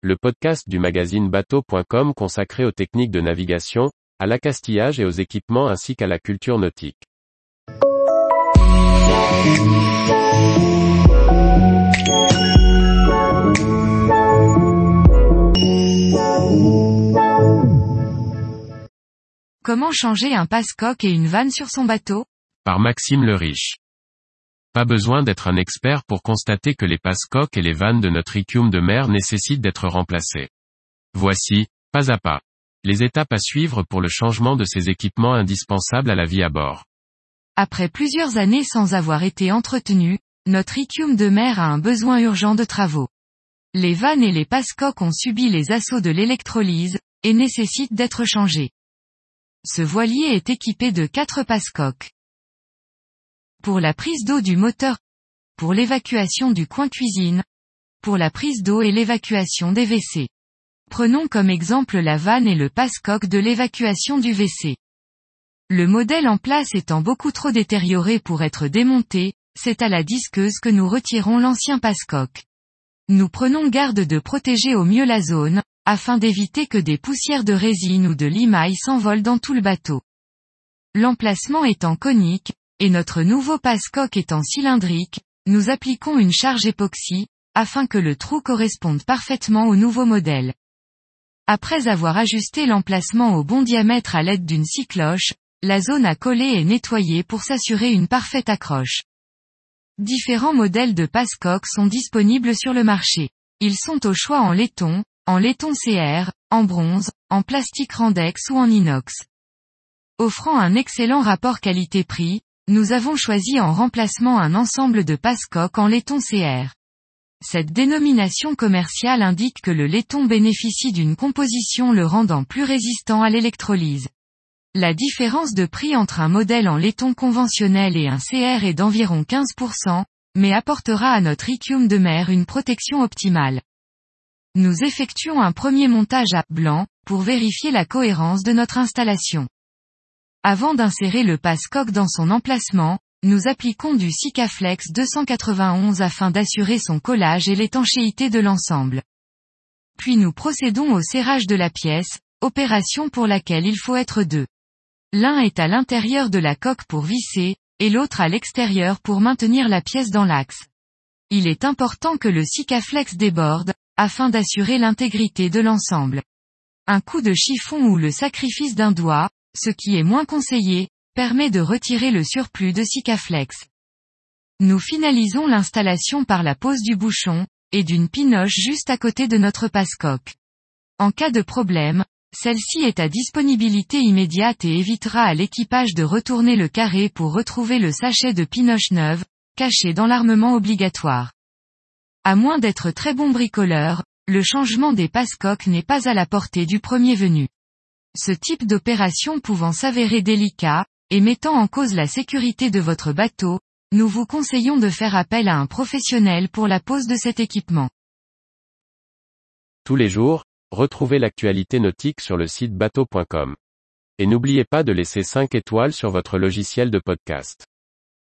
le podcast du magazine bateau.com consacré aux techniques de navigation, à l'accastillage et aux équipements ainsi qu'à la culture nautique. Comment changer un passe-coque et une vanne sur son bateau? Par Maxime le Riche. Pas besoin d'être un expert pour constater que les passe-coques et les vannes de notre icum de mer nécessitent d'être remplacés. Voici, pas à pas, les étapes à suivre pour le changement de ces équipements indispensables à la vie à bord. Après plusieurs années sans avoir été entretenu, notre icum de mer a un besoin urgent de travaux. Les vannes et les passe-coques ont subi les assauts de l'électrolyse, et nécessitent d'être changés. Ce voilier est équipé de quatre passe-coques. Pour la prise d'eau du moteur, pour l'évacuation du coin cuisine, pour la prise d'eau et l'évacuation des WC. Prenons comme exemple la vanne et le passe-coque de l'évacuation du WC. Le modèle en place étant beaucoup trop détérioré pour être démonté, c'est à la disqueuse que nous retirons l'ancien passe-coque. Nous prenons garde de protéger au mieux la zone, afin d'éviter que des poussières de résine ou de limaille s'envolent dans tout le bateau. L'emplacement étant conique, et notre nouveau passe-coque étant cylindrique, nous appliquons une charge époxy, afin que le trou corresponde parfaitement au nouveau modèle. Après avoir ajusté l'emplacement au bon diamètre à l'aide d'une scie cloche, la zone à coller est nettoyée pour s'assurer une parfaite accroche. Différents modèles de passe-coque sont disponibles sur le marché. Ils sont au choix en laiton, en laiton CR, en bronze, en plastique Randex ou en inox. Offrant un excellent rapport qualité-prix, nous avons choisi en remplacement un ensemble de passe-coques en laiton CR. Cette dénomination commerciale indique que le laiton bénéficie d'une composition le rendant plus résistant à l'électrolyse. La différence de prix entre un modèle en laiton conventionnel et un CR est d'environ 15%, mais apportera à notre icum de mer une protection optimale. Nous effectuons un premier montage à blanc, pour vérifier la cohérence de notre installation. Avant d'insérer le passe-coque dans son emplacement, nous appliquons du Sikaflex 291 afin d'assurer son collage et l'étanchéité de l'ensemble. Puis nous procédons au serrage de la pièce, opération pour laquelle il faut être deux. L'un est à l'intérieur de la coque pour visser, et l'autre à l'extérieur pour maintenir la pièce dans l'axe. Il est important que le Sikaflex déborde, afin d'assurer l'intégrité de l'ensemble. Un coup de chiffon ou le sacrifice d'un doigt, ce qui est moins conseillé, permet de retirer le surplus de Sikaflex. Nous finalisons l'installation par la pose du bouchon, et d'une pinoche juste à côté de notre passe-coque. En cas de problème, celle-ci est à disponibilité immédiate et évitera à l'équipage de retourner le carré pour retrouver le sachet de pinoche neuve, caché dans l'armement obligatoire. À moins d'être très bon bricoleur, le changement des passe-coques n'est pas à la portée du premier venu. Ce type d'opération pouvant s'avérer délicat, et mettant en cause la sécurité de votre bateau, nous vous conseillons de faire appel à un professionnel pour la pose de cet équipement. Tous les jours, retrouvez l'actualité nautique sur le site bateau.com. Et n'oubliez pas de laisser 5 étoiles sur votre logiciel de podcast.